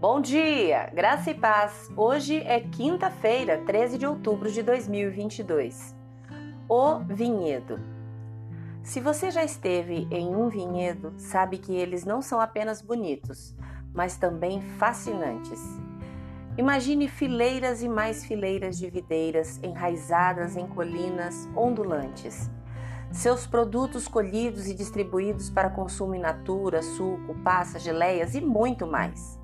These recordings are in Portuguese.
Bom dia, graça e paz. Hoje é quinta-feira, 13 de outubro de 2022. O vinhedo. Se você já esteve em um vinhedo, sabe que eles não são apenas bonitos, mas também fascinantes. Imagine fileiras e mais fileiras de videiras enraizadas em colinas ondulantes. Seus produtos colhidos e distribuídos para consumo in natura, suco, passas, geleias e muito mais.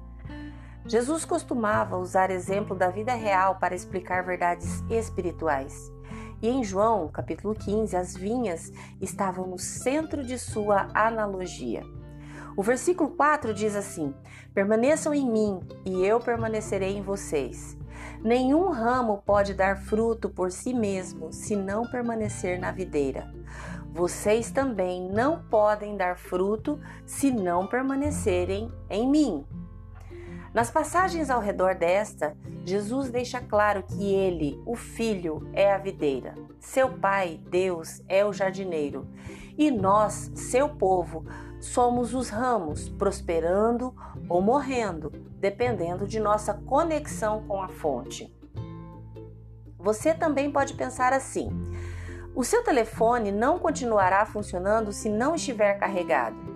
Jesus costumava usar exemplo da vida real para explicar verdades espirituais. E em João, capítulo 15, as vinhas estavam no centro de sua analogia. O versículo 4 diz assim: Permaneçam em mim e eu permanecerei em vocês. Nenhum ramo pode dar fruto por si mesmo se não permanecer na videira. Vocês também não podem dar fruto se não permanecerem em mim. Nas passagens ao redor desta, Jesus deixa claro que ele, o Filho, é a videira, seu Pai, Deus, é o jardineiro, e nós, seu povo, somos os ramos, prosperando ou morrendo, dependendo de nossa conexão com a fonte. Você também pode pensar assim: o seu telefone não continuará funcionando se não estiver carregado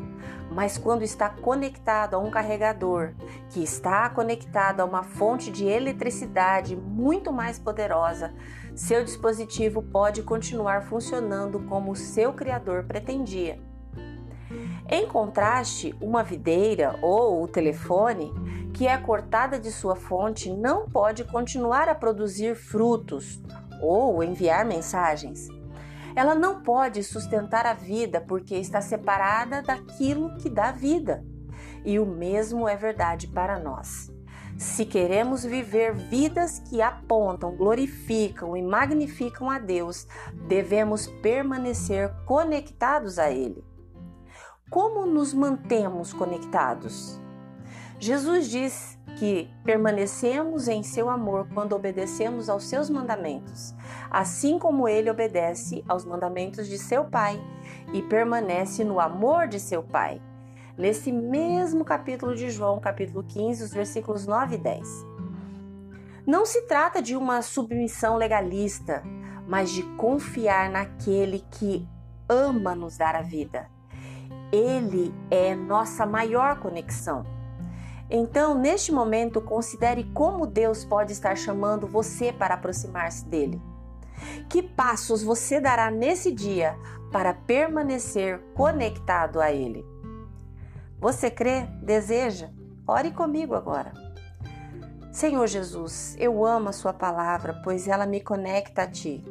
mas quando está conectado a um carregador, que está conectado a uma fonte de eletricidade muito mais poderosa, seu dispositivo pode continuar funcionando como seu criador pretendia. Em contraste, uma videira ou o telefone, que é cortada de sua fonte, não pode continuar a produzir frutos ou enviar mensagens. Ela não pode sustentar a vida porque está separada daquilo que dá vida. E o mesmo é verdade para nós. Se queremos viver vidas que apontam, glorificam e magnificam a Deus, devemos permanecer conectados a Ele. Como nos mantemos conectados? Jesus diz que permanecemos em seu amor quando obedecemos aos seus mandamentos, assim como ele obedece aos mandamentos de seu Pai e permanece no amor de seu Pai. Nesse mesmo capítulo de João, capítulo 15, os versículos 9 e 10. Não se trata de uma submissão legalista, mas de confiar naquele que ama nos dar a vida. Ele é nossa maior conexão. Então, neste momento, considere como Deus pode estar chamando você para aproximar-se dele. Que passos você dará nesse dia para permanecer conectado a ele? Você crê? Deseja? Ore comigo agora. Senhor Jesus, eu amo a Sua palavra, pois ela me conecta a Ti.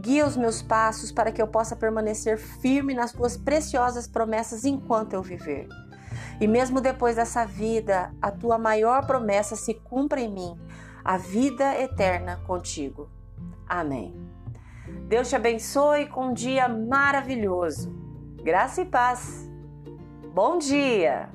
Guia os meus passos para que eu possa permanecer firme nas Tuas preciosas promessas enquanto eu viver. E mesmo depois dessa vida, a tua maior promessa se cumpra em mim, a vida eterna contigo. Amém. Deus te abençoe com um dia maravilhoso. Graça e paz. Bom dia!